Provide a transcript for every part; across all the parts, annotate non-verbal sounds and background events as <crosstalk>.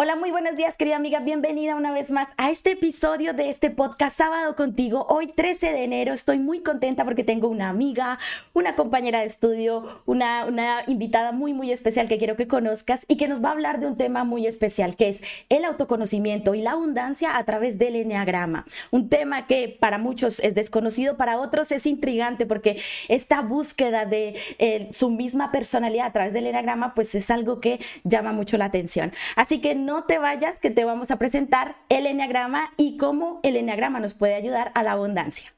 Hola, muy buenos días, querida amiga. Bienvenida una vez más a este episodio de este podcast Sábado contigo. Hoy 13 de enero estoy muy contenta porque tengo una amiga, una compañera de estudio, una, una invitada muy, muy especial que quiero que conozcas y que nos va a hablar de un tema muy especial que es el autoconocimiento y la abundancia a través del enneagrama. Un tema que para muchos es desconocido, para otros es intrigante porque esta búsqueda de eh, su misma personalidad a través del enneagrama pues es algo que llama mucho la atención. Así que no te vayas, que te vamos a presentar el enneagrama y cómo el enneagrama nos puede ayudar a la abundancia.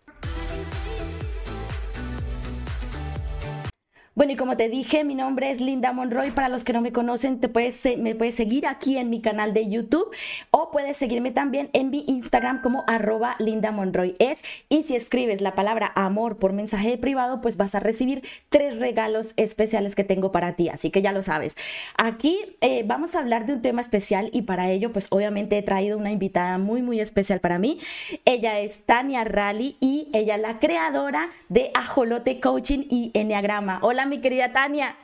Bueno, y como te dije, mi nombre es Linda Monroy. Para los que no me conocen, te puedes, me puedes seguir aquí en mi canal de YouTube o puedes seguirme también en mi Instagram como arroba Linda Monroy. Es, y si escribes la palabra amor por mensaje privado, pues vas a recibir tres regalos especiales que tengo para ti. Así que ya lo sabes. Aquí eh, vamos a hablar de un tema especial y para ello, pues obviamente he traído una invitada muy, muy especial para mí. Ella es Tania Rally y ella es la creadora de Ajolote Coaching y Enneagrama. Hola, mi querida Tania.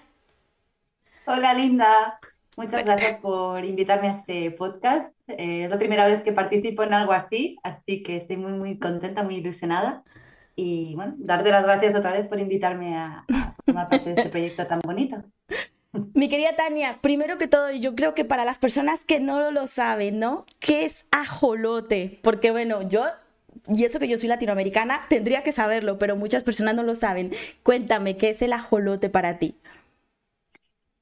Hola, Linda. Muchas gracias por invitarme a este podcast. Eh, es la primera vez que participo en algo así, así que estoy muy, muy contenta, muy ilusionada. Y bueno, darte las gracias otra vez por invitarme a, formar parte de este proyecto tan bonito. <laughs> Mi querida Tania, primero que todo, yo creo que para las personas que no lo saben, ¿no? ¿Qué es ajolote? Porque bueno, yo y eso que yo soy latinoamericana, tendría que saberlo, pero muchas personas no lo saben. Cuéntame, ¿qué es el ajolote para ti?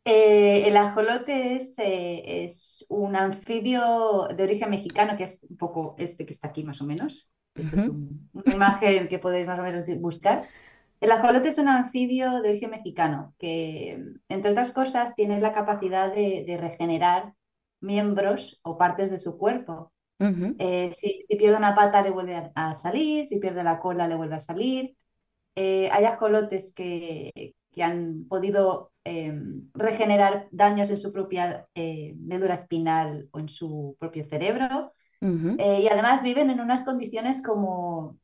Eh, el ajolote es, eh, es, un anfibio de origen mexicano, que es un poco este que está aquí más o menos. Esta es una imagen que podéis más o menos buscar. El ajolote es un anfibio de origen mexicano que, entre otras cosas, tiene la capacidad de regenerar miembros o partes de su cuerpo. Eh, si, pierde una pata le vuelve a, salir, si pierde la cola le vuelve a salir. Eh, hay ajolotes que, que han podido em, regenerar daños en su propia eh, médula espinal o en su propio cerebro. y además viven en unas condiciones como...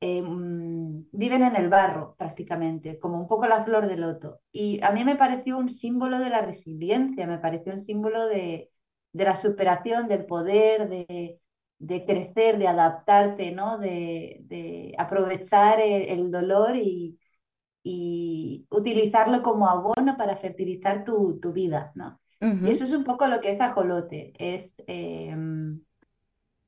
Em, viven en el barro prácticamente, como un poco la flor de loto. Y a mí me pareció un símbolo de la resiliencia, me pareció un símbolo de, de la superación, del poder, de, crecer, de adaptarte, ¿no? de, aprovechar el, dolor y, utilizarlo como abono para fertilizar tu, vida. ¿no? Y eso es un poco lo que es ajolote. Es, em,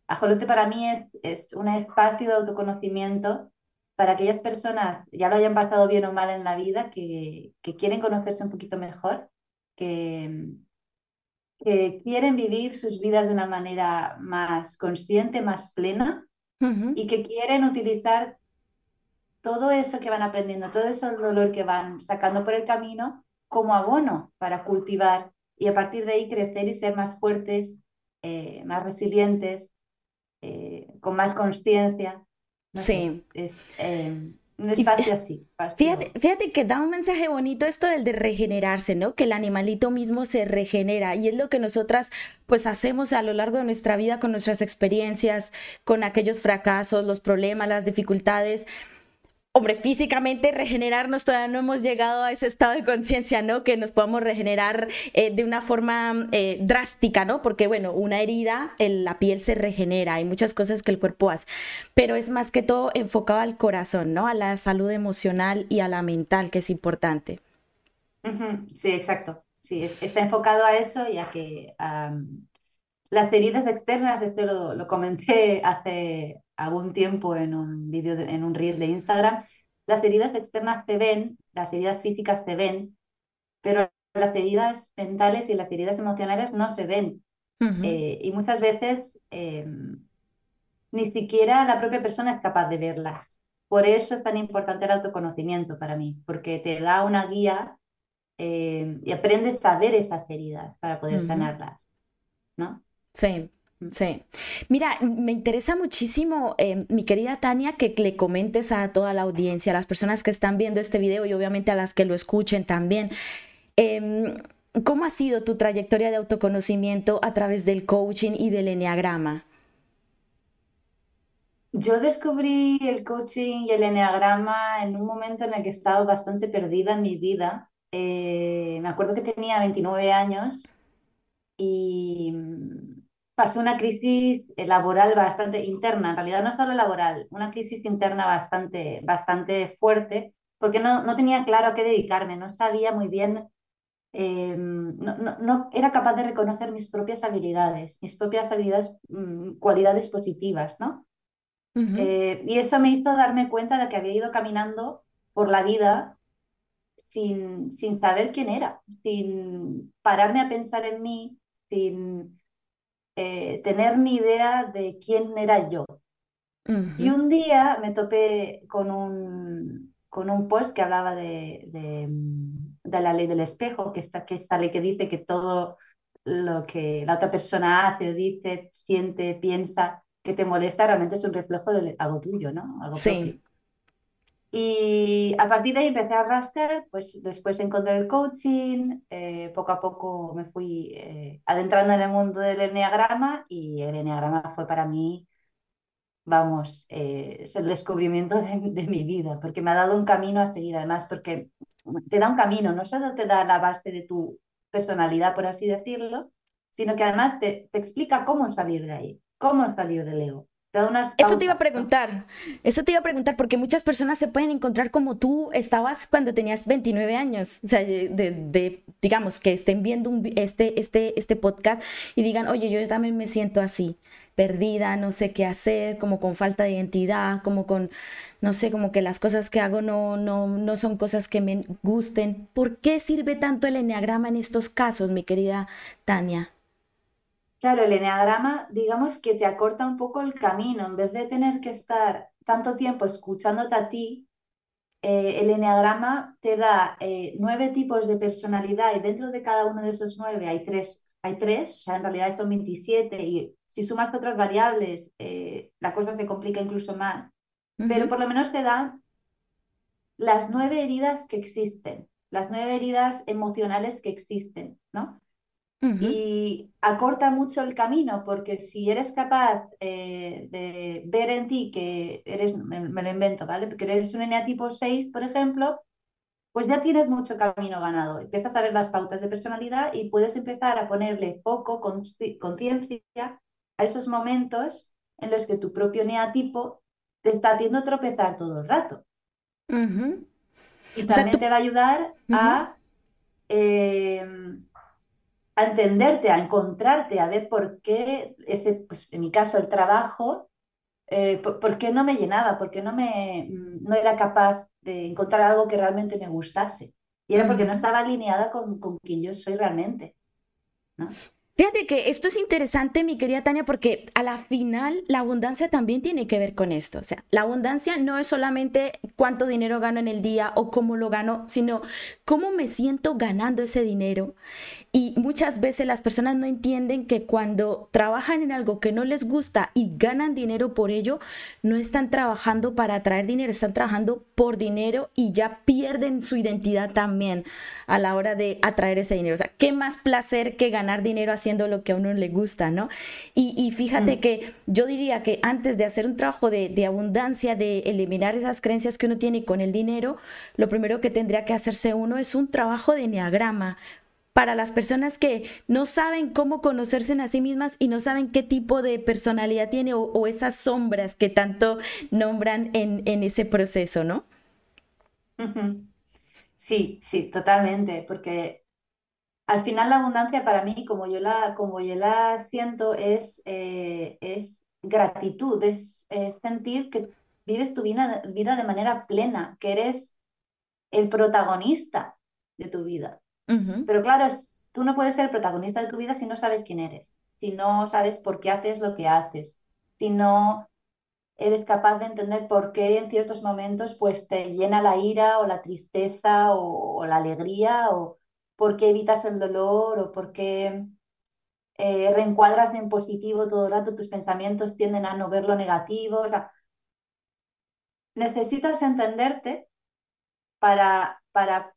ajolote para mí es, es un espacio de autoconocimiento para aquellas personas, ya lo hayan pasado bien o mal en la vida, que, que quieren conocerse un poquito mejor, que, que quieren vivir sus vidas de una manera más consciente, más plena y que quieren utilizar todo eso que van aprendiendo, todo ese dolor que van sacando por el camino como abono para cultivar y a partir de ahí crecer y ser más fuertes, eh, más resilientes, eh, con más conciencia. sí. es, eh, un espacio así. Fíjate, fíjate que da un mensaje bonito esto del de regenerarse, ¿no? Que el animalito mismo se regenera y es lo que nosotras pues hacemos a lo largo de nuestra vida con nuestras experiencias, con aquellos fracasos, los problemas, las dificultades hombre, físicamente regenerarnos todavía no hemos llegado a ese estado de conciencia, ¿no? Que nos podamos regenerar eh, de una forma eh, drástica, ¿no? Porque, bueno, una herida, la piel se regenera, hay muchas cosas que el cuerpo hace, pero es más que todo enfocado al corazón, ¿no? A la salud emocional y a la mental, que es importante. Sí, exacto. Sí, está enfocado a eso y a que las heridas externas, esto lo, lo comenté hace algún tiempo en un vídeo, en un reel de Instagram, las heridas externas se ven, las heridas físicas se ven, pero las heridas mentales y las heridas emocionales no se ven. Eh, y muchas veces em, ni siquiera la propia persona es capaz de verlas. Por eso es tan importante el autoconocimiento para mí, porque te da una guía em, y aprendes a ver esas heridas para poder sanarlas. ¿no? Sí, Sí. Mira, me interesa muchísimo, eh, mi querida Tania, que le comentes a toda la audiencia, a las personas que están viendo este video y obviamente a las que lo escuchen también. Em, ¿Cómo ha sido tu trayectoria de autoconocimiento a través del coaching y del enneagrama? Yo descubrí el coaching y el enneagrama en un momento en el que estaba bastante perdida en mi vida. Eh, me acuerdo que tenía 29 años y pasé una crisis laboral bastante interna, en realidad no solo laboral, una crisis interna bastante, bastante fuerte, porque no, no tenía claro a qué dedicarme, no sabía muy bien, em, no, no, era capaz de reconocer mis propias habilidades, mis propias habilidades, mm, cualidades positivas, ¿no? Eh, y eso me hizo darme cuenta de que había ido caminando por la vida sin, sin saber quién era, sin pararme a pensar en mí, sin eh, tener ni idea de quién era yo. Y un día me topé con un, con un post que hablaba de, de, la ley del espejo, que está, que esta ley que dice que todo lo que la otra persona hace o dice, siente, piensa, que te molesta, realmente es un reflejo de algo tuyo, ¿no? Algo sí. Y a partir de ahí empecé a raster, pues después encontré el coaching, eh, poco a poco me fui eh, adentrando en el mundo del enneagrama y el enneagrama fue para mí, vamos, eh, es el descubrimiento de, mi vida, porque me ha dado un camino a seguir, además, porque te da un camino, no solo te da la base de tu personalidad, por así decirlo, sino que además te, te explica cómo salir de ahí, cómo salir del ego. Eso te iba a preguntar, eso te iba a preguntar, porque muchas personas se pueden encontrar como tú estabas cuando tenías 29 años, o sea, de, digamos, que estén viendo este, este, este podcast y digan, oye, yo también me siento así, perdida, no sé qué hacer, como con falta de identidad, como con, no sé, como que las cosas que hago no, no, no son cosas que me gusten. ¿Por qué sirve tanto el enneagrama en estos casos, mi querida Tania? Claro, el eneagrama, digamos que te acorta un poco el camino. En vez de tener que estar tanto tiempo escuchándote a ti, eh, el eneagrama te da eh, nueve tipos de personalidad y dentro de cada uno de esos nueve hay tres, hay tres, o sea, en realidad son 27 y si sumas otras variables, eh, la cosa se complica incluso más. Pero por lo menos te da las nueve heridas que existen, las nueve heridas emocionales que existen, ¿no? Y acorta mucho el camino porque si eres capaz eh, de ver en ti que eres, me, lo invento, ¿vale? Porque eres un eneatipo 6, por ejemplo, pues ya tienes mucho camino ganado. Empiezas a ver las pautas de personalidad y puedes empezar a ponerle foco, conciencia a esos momentos en los que tu propio eneatipo te está haciendo tropezar todo el rato. Y también te va a ayudar a em, a entenderte, a encontrarte, a ver por qué, ese, pues en mi caso, el trabajo, eh, por, qué no me llenaba, por qué no, me, mm, no era capaz de encontrar algo que realmente me gustase. Y era porque no estaba alineada con, con quien yo soy realmente. ¿no? Fíjate que esto es interesante, mi querida Tania, porque a la final la abundancia también tiene que ver con esto. O sea, la abundancia no es solamente cuánto dinero gano en el día o cómo lo gano, sino cómo me siento ganando ese dinero. Y muchas veces las personas no entienden que cuando trabajan en algo que no les gusta y ganan dinero por ello, no están trabajando para atraer dinero, están trabajando por dinero y ya pierden su identidad también a la hora de atraer ese dinero. O sea, ¿qué más placer que ganar dinero haciendo lo que a uno le gusta, ¿no? Y, fíjate mm. que yo diría que antes de hacer un trabajo de, de, abundancia, de eliminar esas creencias que uno tiene con el dinero, lo primero que tendría que hacerse uno es un trabajo de enneagrama, para las personas que no saben cómo conocerse a sí mismas y no saben qué tipo de personalidad tiene o, esas sombras que tanto nombran en, en ese proceso, ¿no? Sí, sí, totalmente, porque al final la abundancia para mí, como yo la, como yo la siento, es, eh, es gratitud, es, sentir que vives tu vida, vida de manera plena, que eres el protagonista de tu vida. Pero claro, tú no puedes ser el protagonista de tu vida si no sabes quién eres, si no sabes por qué haces lo que haces, si no eres capaz de entender por qué en ciertos momentos pues te llena la ira o la tristeza o, la alegría o por qué evitas el dolor o por qué eh, reencuadras en positivo todo el rato, tus pensamientos tienden a no ver lo negativo. O sea, necesitas entenderte para, para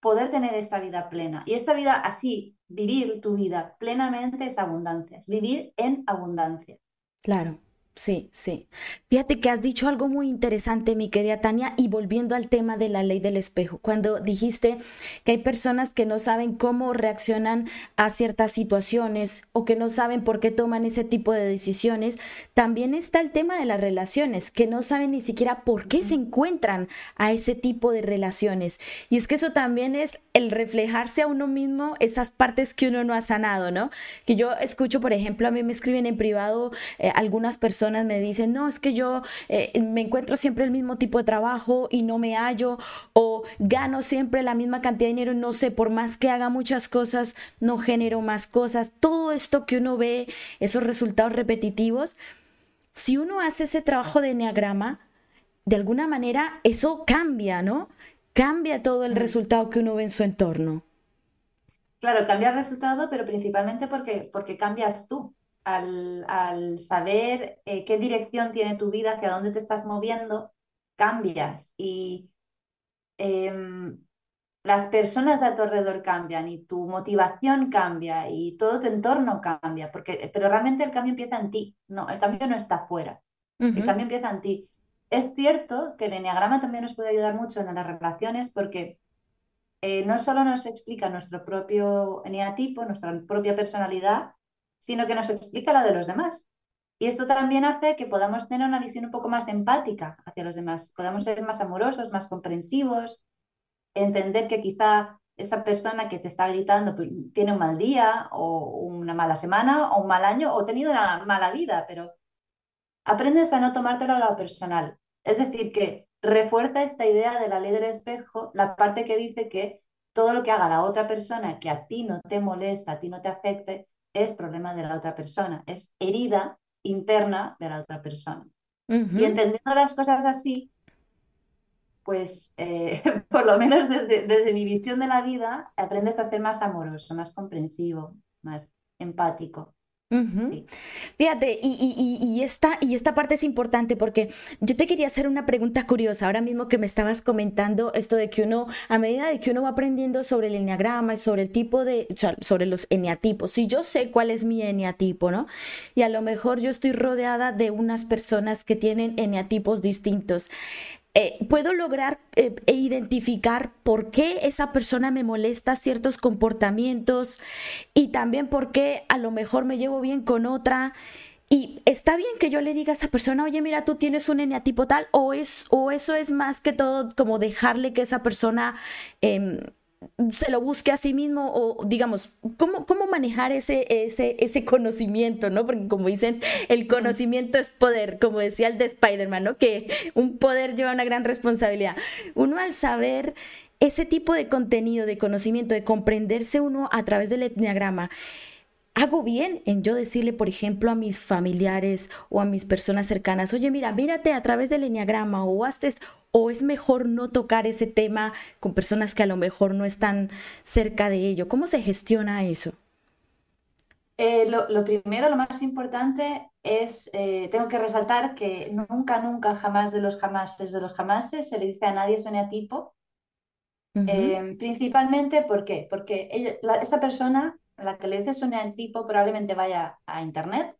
poder tener esta vida plena. Y esta vida así, vivir tu vida plenamente es abundancia, es vivir en abundancia. Claro. Sí, sí. Fíjate que has dicho algo muy interesante, mi querida Tania, y volviendo al tema de la ley del espejo, cuando dijiste que hay personas que no saben cómo reaccionan a ciertas situaciones o que no saben por qué toman ese tipo de decisiones, también está el tema de las relaciones, que no saben ni siquiera por qué se encuentran a ese tipo de relaciones. Y es que eso también es el reflejarse a uno mismo esas partes que uno no ha sanado, ¿no? Que yo escucho, por ejemplo, a mí me escriben en privado eh, algunas personas, me dicen, no, es que yo eh, me encuentro siempre el mismo tipo de trabajo y no me hallo, o gano siempre la misma cantidad de dinero y no sé, por más que haga muchas cosas, no genero más cosas. Todo esto que uno ve, esos resultados repetitivos, si uno hace ese trabajo de enneagrama, de alguna manera eso cambia, ¿no? Cambia todo el resultado que uno ve en su entorno. Claro, cambia el resultado, pero principalmente porque, porque cambias tú al, saber eh, qué dirección tiene tu vida, hacia dónde te estás moviendo, cambias. Y em, las personas de tu alrededor cambian y tu motivación cambia y todo tu entorno cambia, porque, pero realmente el cambio empieza en ti, no, el cambio no está fuera, el cambio empieza en ti. Es cierto que el enneagrama también nos puede ayudar mucho en las relaciones porque eh, no solo nos explica nuestro propio eneatipo, nuestra propia personalidad, sino que nos explica la de los demás. Y esto también hace que podamos tener una visión un poco más empática hacia los demás, podamos ser más amorosos, más comprensivos, entender que quizá esa persona que te está gritando pues, tiene un mal día o una mala semana o un mal año o ha tenido una mala vida, pero aprendes a no tomártelo a lo personal. Es decir, que refuerza esta idea de la ley del espejo, la parte que dice que todo lo que haga la otra persona que a ti no te molesta, a ti no te afecte, es problema de la otra persona, es herida interna de la otra persona. Y entendiendo las cosas así, pues eh, <laughs> por lo menos desde, desde, mi visión de la vida, aprendes a ser más amoroso, más comprensivo, más empático. Fíjate, y, esta, y esta parte es importante porque yo te quería hacer una pregunta curiosa, ahora mismo que me estabas comentando esto de que uno, a medida de que uno va aprendiendo sobre el enneagrama y sobre el tipo de, sobre los eneatipos, si yo sé cuál es mi eneatipo, ¿no? Y a lo mejor yo estoy rodeada de unas personas que tienen eneatipos distintos. Eh, puedo lograr eh, e identificar por qué esa persona me molesta ciertos comportamientos y también por qué a lo mejor me llevo bien con otra. Y está bien que yo le diga a esa persona, oye, mira, tú tienes un eneatipo tal, o, es, o eso es más que todo como dejarle que esa persona em, se lo busque a sí mismo o digamos, ¿cómo, cómo manejar ese, ese, ese conocimiento, ¿no? Porque como dicen, el conocimiento es poder, como decía el de Spider-Man, ¿no? Que un poder lleva una gran responsabilidad. Uno al saber ese tipo de contenido, de conocimiento, de comprenderse uno a través del etniagrama, hago bien en yo decirle, por ejemplo, a mis familiares o a mis personas cercanas, oye, mira, mírate a través del enneagrama o hazte, o es mejor no tocar ese tema con personas que a lo mejor no están cerca de ello. ¿Cómo se gestiona eso? Eh, lo, primero, lo más importante es, eh, tengo que resaltar que nunca, nunca, jamás de los jamases de los jamases se le dice a nadie soneatipo. Eh, principalmente, ¿por qué? Porque esa persona la que le dice su eneatipo probablemente vaya a internet,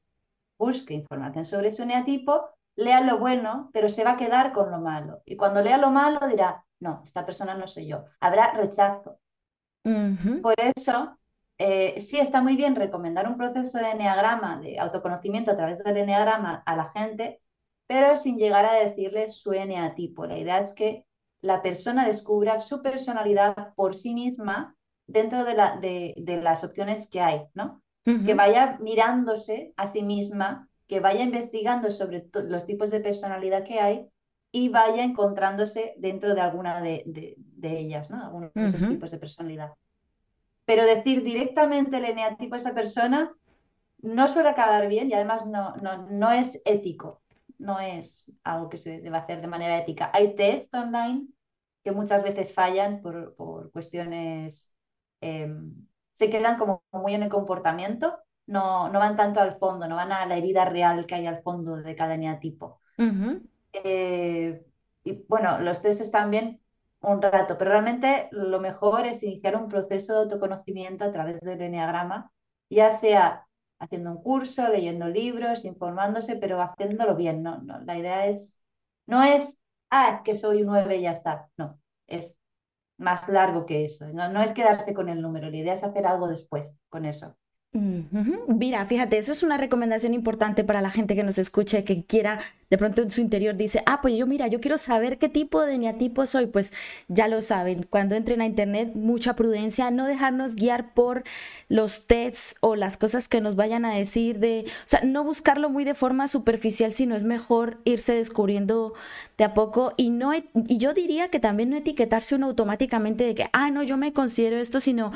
busque información sobre su eneatipo, lea lo bueno, pero se va a quedar con lo malo. Y cuando lea lo malo dirá, no, esta persona no soy yo. Habrá rechazo. Por eso, eh, sí está muy bien recomendar un proceso de eneagrama, de autoconocimiento a través del eneagrama a la gente, pero sin llegar a decirle su eneatipo. La idea es que la persona descubra su personalidad por sí misma dentro de, la, de, las opciones que hay, ¿no? Que vaya mirándose a sí misma, que vaya investigando sobre los tipos de personalidad que hay y vaya encontrándose dentro de alguna de, ellas, ¿no? Algunos de esos tipos de personalidad. Pero decir directamente el eneatipo a esa persona no suele acabar bien y además no, no, no es ético, no es algo que se debe hacer de manera ética. Hay test online que muchas veces fallan por, por cuestiones Em, se quedan como muy en el comportamiento, no, no van tanto al fondo, no van a la herida real que hay al fondo de cada eneatipo. Eh, y bueno, los test están bien un rato, pero realmente lo mejor es iniciar un proceso de autoconocimiento a través del eneagrama, ya sea haciendo un curso, leyendo libros, informándose, pero haciéndolo bien. No, no, la idea es, no es, ah, es que soy un 9 y ya está. No, es más largo que eso. No, no es quedarse con el número, la idea es hacer algo después con eso. Mira, fíjate, eso es una recomendación importante para la gente que nos escuche, que quiera, de pronto en su interior dice, ah, pues yo mira, yo quiero saber qué tipo de neatipo soy, pues ya lo saben, cuando entren a internet, mucha prudencia, no dejarnos guiar por los tests o las cosas que nos vayan a decir de, o sea, no buscarlo muy de forma superficial, sino es mejor irse descubriendo de a poco. Y no, y yo diría que también no etiquetarse uno automáticamente de que, ah, no, yo me considero esto, sino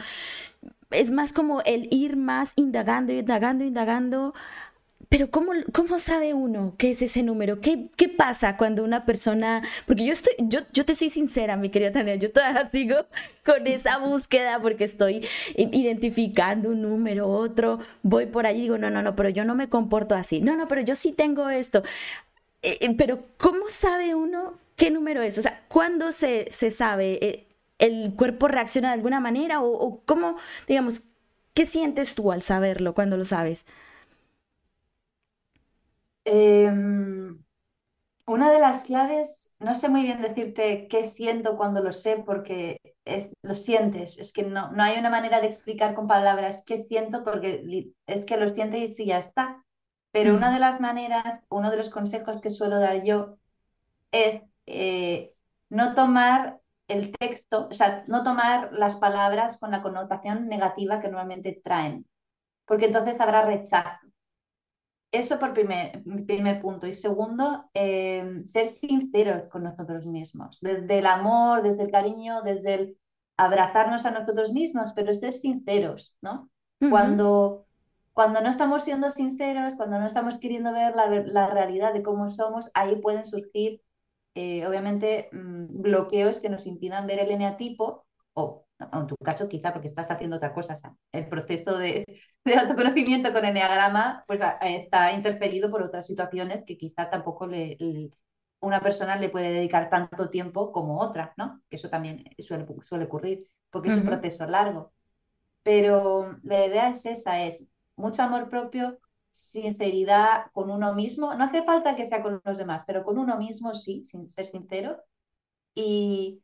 es más como el ir más indagando, indagando, indagando. Pero ¿cómo, ¿cómo sabe uno qué es ese número? ¿Qué, ¿Qué pasa cuando una persona... Porque yo estoy, yo, yo te soy sincera, mi querida Tania, yo todavía <laughs> sigo con esa búsqueda porque estoy identificando un número, otro, voy por allí y digo, no, no, no, pero yo no me comporto así. No, no, pero yo sí tengo esto. Eh, eh, pero ¿cómo sabe uno qué número es? O sea, ¿cuándo se, se sabe? Eh, el cuerpo reacciona de alguna manera o, cómo, digamos, ¿qué sientes tú al saberlo cuando lo sabes? Em, una de las claves, no sé muy bien decirte qué siento cuando lo sé porque lo sientes, es que no, no hay una manera de explicar con palabras qué siento porque es que lo sientes y ya está. Pero una de las maneras, uno de los consejos que suelo dar yo es eh, no tomar el texto, o sea, no tomar las palabras con la connotación negativa que normalmente traen, porque entonces habrá rechazo. Eso por primer, primer punto. Y segundo, em, ser sinceros con nosotros mismos, desde el amor, desde el cariño, desde el abrazarnos a nosotros mismos, pero ser sinceros, ¿no? Cuando cuando no estamos siendo sinceros, cuando no estamos queriendo ver la, la, realidad de cómo somos, ahí pueden surgir eh, obviamente, mm, bloqueos que nos impidan ver el eneatipo, o en tu caso quizá porque estás haciendo otra cosa, el proceso de, <laughs> de, autoconocimiento con eneagrama pues, está interferido por otras situaciones que quizá tampoco le, una persona le puede dedicar tanto tiempo como otra, ¿no? Que eso también suele, suele ocurrir, porque es un proceso largo. Pero la idea es esa, es mucho amor propio, sinceridad con uno mismo. No hace falta que sea con los demás, pero con uno mismo sí, sin ser sincero. Y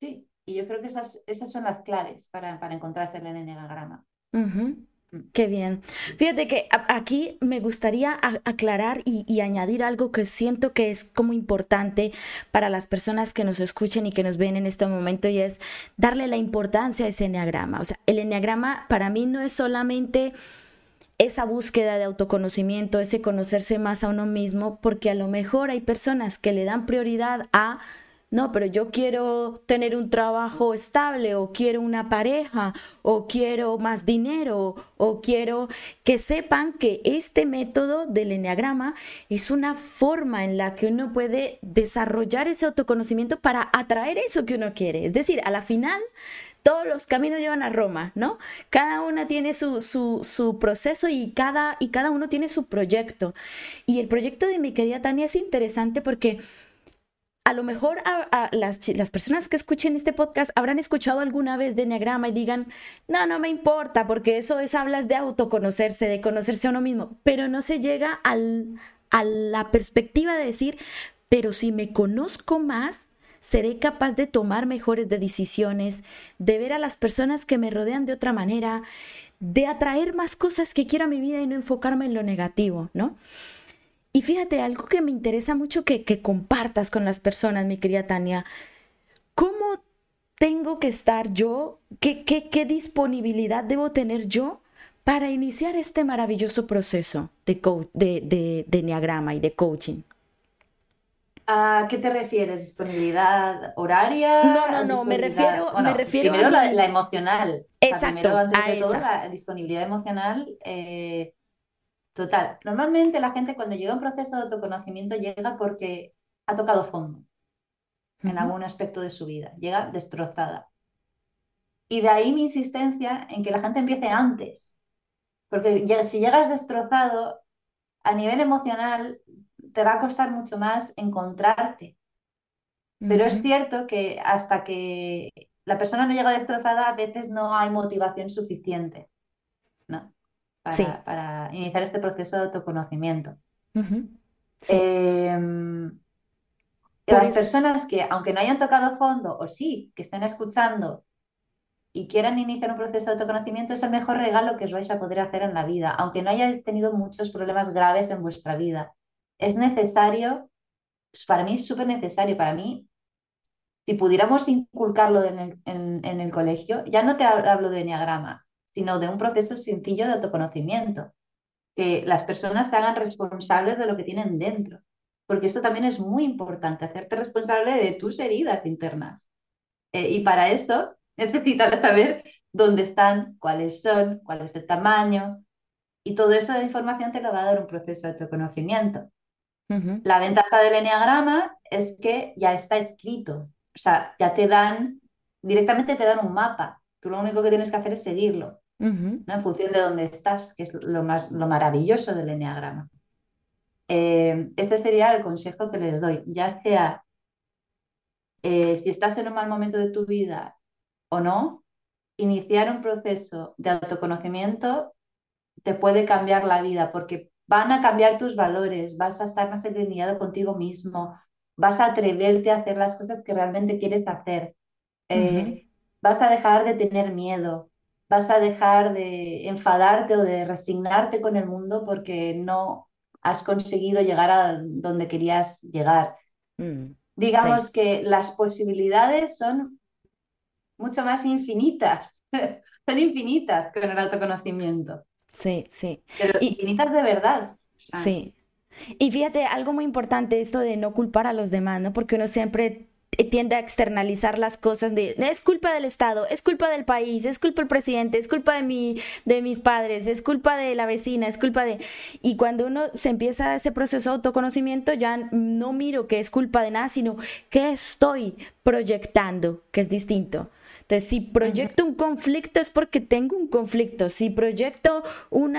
sí, y yo creo que esas, esas son las claves para, para encontrarse en el enneagrama. Mm. Qué bien. Fíjate que aquí me gustaría aclarar y, añadir algo que siento que es como importante para las personas que nos escuchen y que nos ven en este momento y es darle la importancia a ese enneagrama. O sea, el enneagrama para mí no es solamente esa búsqueda de autoconocimiento, ese conocerse más a uno mismo, porque a lo mejor hay personas que le dan prioridad a no, pero yo quiero tener un trabajo estable o quiero una pareja o quiero más dinero o quiero que sepan que este método del enneagrama es una forma en la que uno puede desarrollar ese autoconocimiento para atraer eso que uno quiere. Es decir, a la final todos los caminos llevan a Roma, ¿no? Cada una tiene su, su, su, proceso y cada, y cada uno tiene su proyecto. Y el proyecto de mi querida Tania es interesante porque a lo mejor las, personas que escuchen este podcast habrán escuchado alguna vez de Enneagrama y digan, no, no me importa, porque eso es, hablas de autoconocerse, de conocerse a uno mismo, pero no se llega a la perspectiva de decir, pero si me conozco más, seré capaz de tomar mejores decisiones, de ver a las personas que me rodean de otra manera, de atraer más cosas que quiero a mi vida y no enfocarme en lo negativo, ¿no? Y fíjate, algo que me interesa mucho que, compartas con las personas, mi querida Tania, ¿cómo tengo que estar yo? ¿Qué, qué, disponibilidad debo tener yo para iniciar este maravilloso proceso de, de, de, de Enneagrama y de coaching? ¿A qué te refieres? ¿Disponibilidad horaria? No, no, no, me refiero, me refiero primero a la, emocional. Exacto. primero, la disponibilidad emocional. Eh, Total. Normalmente la gente cuando llega a un proceso de autoconocimiento llega porque ha tocado fondo en algún aspecto de su vida, llega destrozada. Y de ahí mi insistencia en que la gente empiece antes, porque si llegas destrozado, a nivel emocional te va a costar mucho más encontrarte. Pero es cierto que hasta que la persona no llega destrozada, a veces no hay motivación suficiente. ¿no? Para, iniciar este proceso de autoconocimiento. Em, las personas que, aunque no hayan tocado fondo, o sí, que estén escuchando y quieran iniciar un proceso de autoconocimiento, es el mejor regalo que os vais a poder hacer en la vida, aunque no hayáis tenido muchos problemas graves en vuestra vida. Es necesario, para mí es súper necesario, para mí si pudiéramos inculcarlo en el, en, el, colegio, ya no te hablo de enneagrama, sino de un proceso sencillo de autoconocimiento, que las personas se hagan responsables de lo que tienen dentro, porque eso también es muy importante, hacerte responsable de tus heridas internas. Eh, y para eso necesitas <laughs> saber dónde están, cuáles son, cuál es el tamaño, y todo eso de información te lo va a dar un proceso de autoconocimiento. La ventaja del enneagrama es que ya está escrito, o sea, ya te dan, directamente te dan un mapa. Tú lo único que tienes que hacer es seguirlo, en función de dónde estás, que es lo, más, lo maravilloso del enneagrama. Eh, este sería el consejo que les doy, ya sea eh, si estás en un mal momento de tu vida o no, iniciar un proceso de autoconocimiento te puede cambiar la vida porque van a cambiar tus valores, vas a estar más alineado contigo mismo, vas a atreverte a hacer las cosas que realmente quieres hacer, eh, vas a dejar de tener miedo, vas a dejar de enfadarte o de resignarte con el mundo porque no has conseguido llegar a donde querías llegar. Mm, Digamos que las posibilidades son mucho más infinitas, <laughs> son infinitas con el autoconocimiento. Sí, sí. Pero infinitas de verdad. Sí, y fíjate, algo muy importante esto de no culpar a los demás, ¿no? Porque uno siempre tiende a externalizar las cosas de es culpa del Estado, es culpa del país, es culpa del presidente, es culpa de mi, de mis padres, es culpa de la vecina, es culpa de y cuando uno se empieza ese proceso de autoconocimiento ya no miro que es culpa de nada, sino que estoy proyectando, que es distinto. Entonces, si proyecto un conflicto es porque tengo un conflicto. Si proyecto un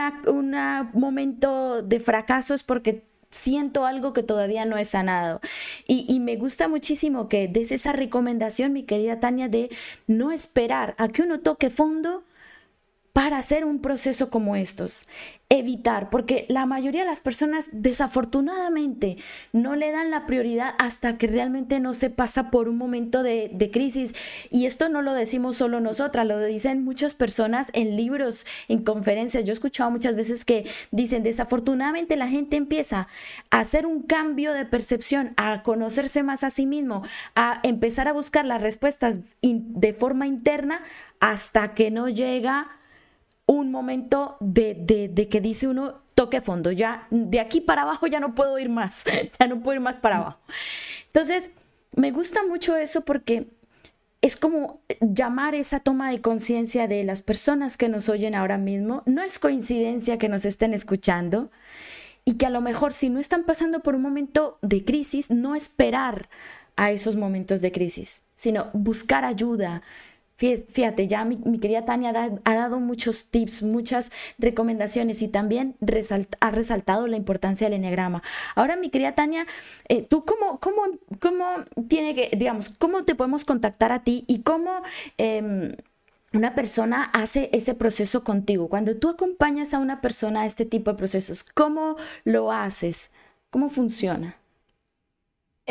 momento de fracaso es porque siento algo que todavía no he sanado. Y, y, me gusta muchísimo que des esa recomendación, mi querida Tania, de no esperar a que uno toque fondo para hacer un proceso como estos. Evitar, porque la mayoría de las personas desafortunadamente no le dan la prioridad hasta que realmente no se pasa por un momento de, crisis. Y esto no lo decimos solo nosotras, lo dicen muchas personas en libros, en conferencias. Yo he escuchado muchas veces que dicen, desafortunadamente la gente empieza a hacer un cambio de percepción, a conocerse más a sí mismo, a empezar a buscar las respuestas de forma interna hasta que no llega un momento de, de, que dice uno, toque fondo, ya de aquí para abajo ya no puedo ir más, <laughs> ya no puedo ir más para abajo. Entonces, me gusta mucho eso porque es como llamar esa toma de conciencia de las personas que nos oyen ahora mismo. No es coincidencia que nos estén escuchando y que a lo mejor si no están pasando por un momento de crisis, no esperar a esos momentos de crisis, sino buscar ayuda, Fíjate, ya mi, querida Tania ha dado muchos tips, muchas recomendaciones y también ha resaltado la importancia del enneagrama. Ahora, mi querida Tania, eh, ¿tú cómo, cómo, cómo tiene que, digamos, cómo te podemos contactar a ti y cómo... Em, una persona hace ese proceso contigo. Cuando tú acompañas a una persona a este tipo de procesos, ¿cómo lo haces? ¿Cómo funciona?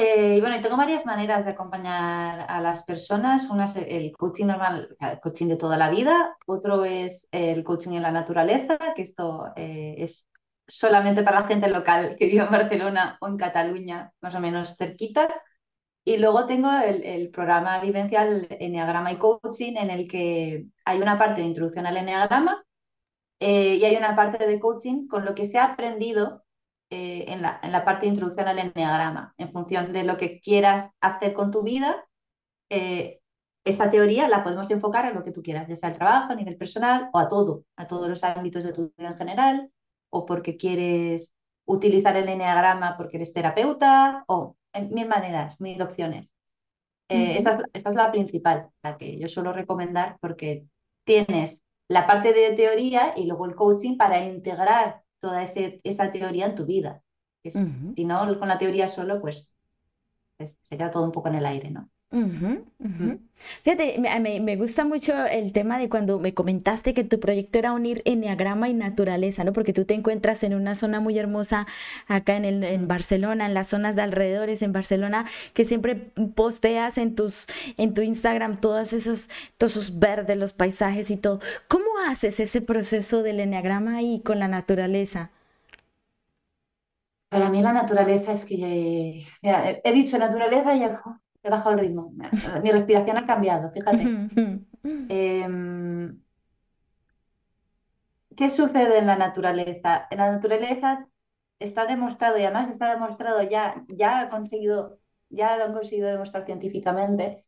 Eh, y bueno, tengo varias maneras de acompañar a las personas. Una es el coaching normal, el coaching de toda la vida. Otro es el coaching en la naturaleza, que esto eh, es solamente para la gente local que vive en Barcelona o en Cataluña, más o menos cerquita. Y luego tengo el, programa vivencial Enneagrama y Coaching, en el que hay una parte de introducción al Enneagrama eh, y hay una parte de coaching con lo que se ha aprendido eh, en, la, en, la, parte de introducción al enneagrama, en función de lo que quieras hacer con tu vida. Eh, esta teoría la podemos enfocar a lo que tú quieras, desde el trabajo, a nivel personal o a todo, a todos los ámbitos de tu vida en general, o porque quieres utilizar el enneagrama porque eres terapeuta, o en mil maneras, mil opciones. Eh, esta, esta, es la principal, la que yo suelo recomendar porque tienes la parte de teoría y luego el coaching para integrar toda ese, esa teoría en tu vida. Si no, con la teoría solo, pues, pues, sería todo un poco en el aire, ¿no? Fíjate, me, me, gusta mucho el tema de cuando me comentaste que tu proyecto era unir enneagrama y naturaleza, ¿no? Porque tú te encuentras en una zona muy hermosa acá en, el, en Barcelona, en las zonas de alrededores en Barcelona, que siempre posteas en tus en tu Instagram todos esos todos esos verdes, los paisajes y todo. ¿Cómo haces ese proceso del enneagrama y con la naturaleza? Para mí la naturaleza es que he dicho naturaleza y ya he bajado el ritmo. Mi respiración ha cambiado, fíjate. <laughs> Em, ¿qué sucede en la naturaleza? En la naturaleza está demostrado, y además está demostrado ya, ya ha conseguido, ya lo han conseguido demostrar científicamente,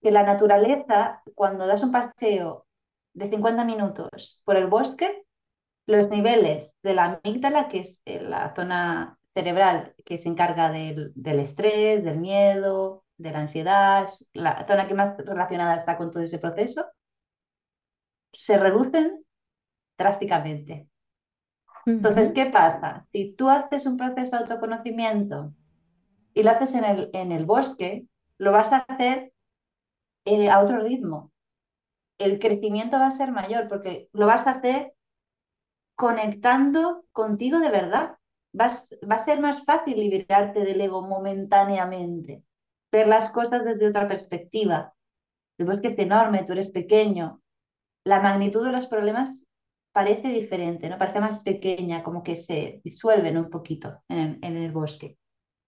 que la naturaleza, cuando das un paseo de 50 minutos por el bosque, los niveles de la amígdala, que es la zona cerebral que se encarga del, del estrés, del miedo, de la ansiedad, la zona que más relacionada está con todo ese proceso, se reducen drásticamente. Entonces, ¿qué pasa? Si tú haces un proceso de autoconocimiento y lo haces en el, en el bosque, lo vas a hacer eh, a otro ritmo. El crecimiento va a ser mayor porque lo vas a hacer conectando contigo de verdad. Vas, va a ser más fácil liberarte del ego momentáneamente ver las cosas desde otra perspectiva. El bosque es enorme, tú eres pequeño. La magnitud de los problemas parece diferente, ¿no? Parece más pequeña, como que se disuelven un poquito en, el bosque.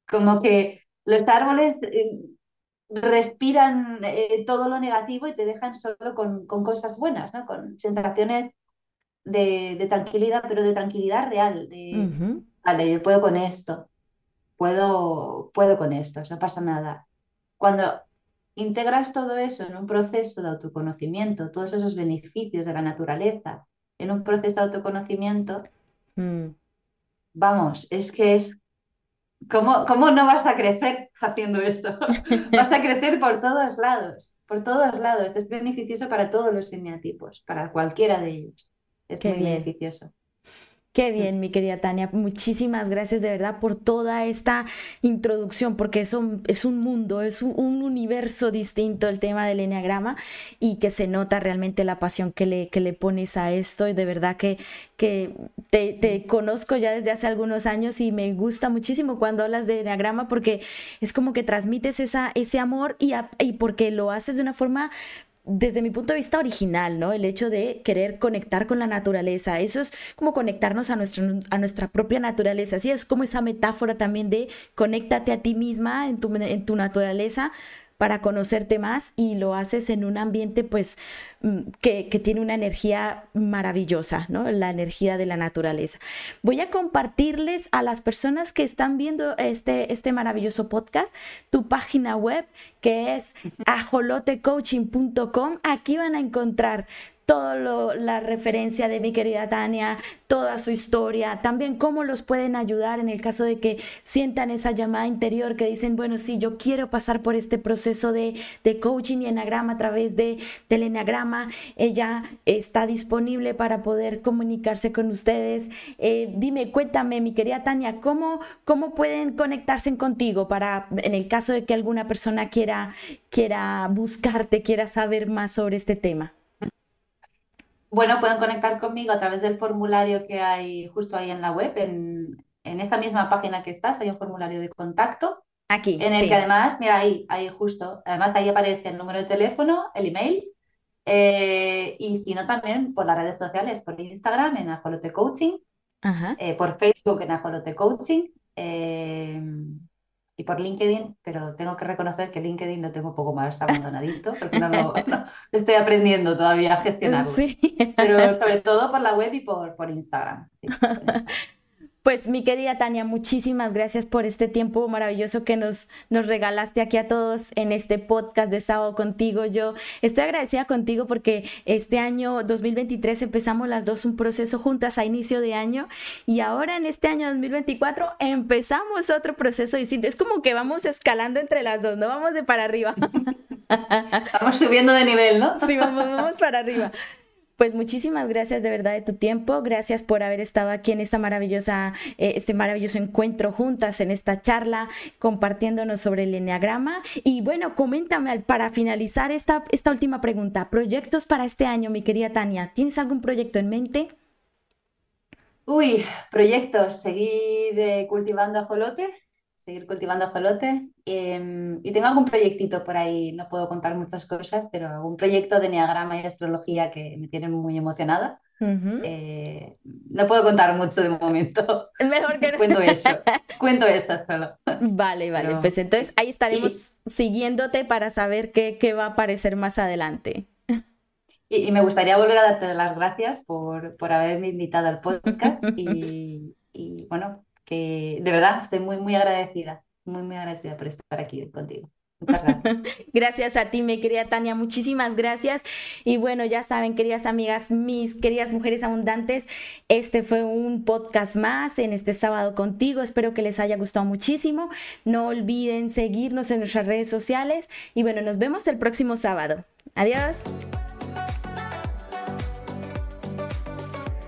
Como que los árboles eh, respiran eh, todo lo negativo y te dejan solo con, cosas buenas, ¿no? Con sensaciones de, tranquilidad, pero de tranquilidad real, de, vale, yo puedo con esto, puedo, puedo con esto, no pasa nada. Cuando integras todo eso en un proceso de autoconocimiento, todos esos beneficios de la naturaleza, en un proceso de autoconocimiento, mm. vamos, es que es... ¿Cómo, ¿Cómo no vas a crecer haciendo esto? <laughs> vas a crecer por todos lados, por todos lados. Es beneficioso para todos los eneatipos, para cualquiera de ellos. Es muy beneficioso. Qué bien, mi querida Tania. Muchísimas gracias de verdad por toda esta introducción, porque es un, es un mundo, es un, universo distinto el tema del enneagrama y que se nota realmente la pasión que le, que le pones a esto. Y de verdad que, que te, te conozco ya desde hace algunos años y me gusta muchísimo cuando hablas de enneagrama porque es como que transmites esa, ese amor y, y porque lo haces de una forma desde mi punto de vista original, ¿no? El hecho de querer conectar con la naturaleza. Eso es como conectarnos a, a nuestra propia naturaleza. Así es como esa metáfora también de conéctate a ti misma en tu, en tu naturaleza para conocerte más y lo haces en un ambiente pues mm, que, tiene una energía maravillosa, ¿no? La energía de la naturaleza. Voy a compartirles a las personas que están viendo este, este maravilloso podcast tu página web que es ajolotecoaching.com. Aquí van a encontrar todo la referencia de mi querida Tania, toda su historia, también cómo los pueden ayudar en el caso de que sientan esa llamada interior que dicen, bueno, sí, yo quiero pasar por este proceso de, coaching y enagrama a través de, del enagrama. Ella está disponible para poder comunicarse con ustedes. Eh, dime, cuéntame, mi querida Tania, ¿cómo, cómo pueden conectarse contigo para, en el caso de que alguna persona quiera, quiera buscarte, quiera saber más sobre este tema? Bueno, pueden conectar conmigo a través del formulario que hay justo ahí en la web, en, esta misma página que estás, hay un formulario de contacto. Aquí. En el que además, mira ahí, ahí justo, además ahí aparece el número de teléfono, el email, eh, y si no también por las redes sociales, por Instagram en Ajolote Coaching, eh, por Facebook en Ajolote Coaching. Eh, y por LinkedIn, pero tengo que reconocer que LinkedIn lo tengo un poco más abandonadito, porque no lo <laughs> estoy aprendiendo todavía a gestionarlo. Pero sobre todo por la web y por, por Instagram. Pues mi querida Tania, muchísimas gracias por este tiempo maravilloso que nos, nos regalaste aquí a todos en este podcast de sábado contigo. Yo estoy agradecida contigo porque este año 2023 empezamos las dos un proceso juntas a inicio de año y ahora en este año 2024 empezamos otro proceso distinto. Es como que vamos escalando entre las dos, no vamos de para arriba. Vamos subiendo de nivel, ¿no? Sí, vamos, vamos para arriba. Pues muchísimas gracias de verdad de tu tiempo, gracias por haber estado aquí en esta maravillosa, eh, este maravilloso encuentro juntas en esta charla, compartiéndonos sobre el enneagrama. Y bueno, coméntame para finalizar esta, esta última pregunta, proyectos para este año, mi querida Tania, ¿tienes algún proyecto en mente? Uy, proyectos, seguir cultivando ajolote, seguir cultivando ajolote. Em, y tengo algún proyectito por ahí, no puedo contar muchas cosas, pero algún proyecto de neagrama y astrología que me tienen muy emocionada. Eh, no puedo contar mucho de momento. <laughs> Mejor que no. Cuento eso, <laughs> cuento esto solo. Vale, vale, pues entonces ahí estaremos siguiéndote para saber qué, qué va a aparecer más adelante. Y, me gustaría volver a darte las gracias por, por haberme invitado al podcast <laughs> y, y, bueno, de verdad estoy muy, muy agradecida, muy, muy agradecida por estar aquí contigo. <laughs> Gracias. a ti, mi querida Tania, muchísimas gracias. Y bueno, ya saben, queridas amigas, mis queridas mujeres abundantes, este fue un podcast más en este sábado contigo. Espero que les haya gustado muchísimo. No olviden seguirnos en nuestras redes sociales y bueno, nos vemos el próximo sábado. Adiós.